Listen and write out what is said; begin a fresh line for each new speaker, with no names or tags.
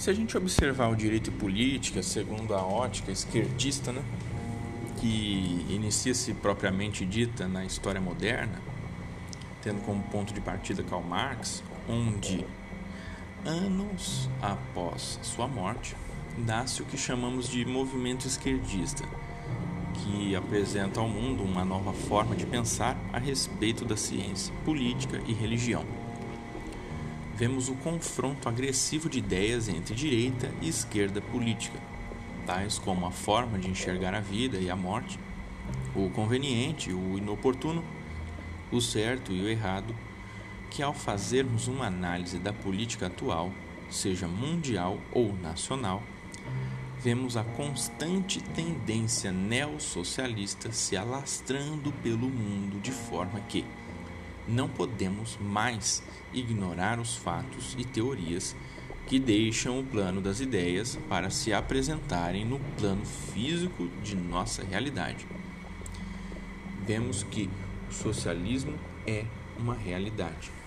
Se a gente observar o direito e política segundo a ótica esquerdista, né, que inicia-se propriamente dita na história moderna, tendo como ponto de partida Karl Marx, onde anos após sua morte nasce o que chamamos de movimento esquerdista, que apresenta ao mundo uma nova forma de pensar a respeito da ciência, política e religião vemos o confronto agressivo de ideias entre direita e esquerda política, tais como a forma de enxergar a vida e a morte, o conveniente, o inoportuno, o certo e o errado, que ao fazermos uma análise da política atual, seja mundial ou nacional, vemos a constante tendência neossocialista se alastrando pelo mundo de forma que não podemos mais ignorar os fatos e teorias que deixam o plano das ideias para se apresentarem no plano físico de nossa realidade. Vemos que o socialismo é uma realidade.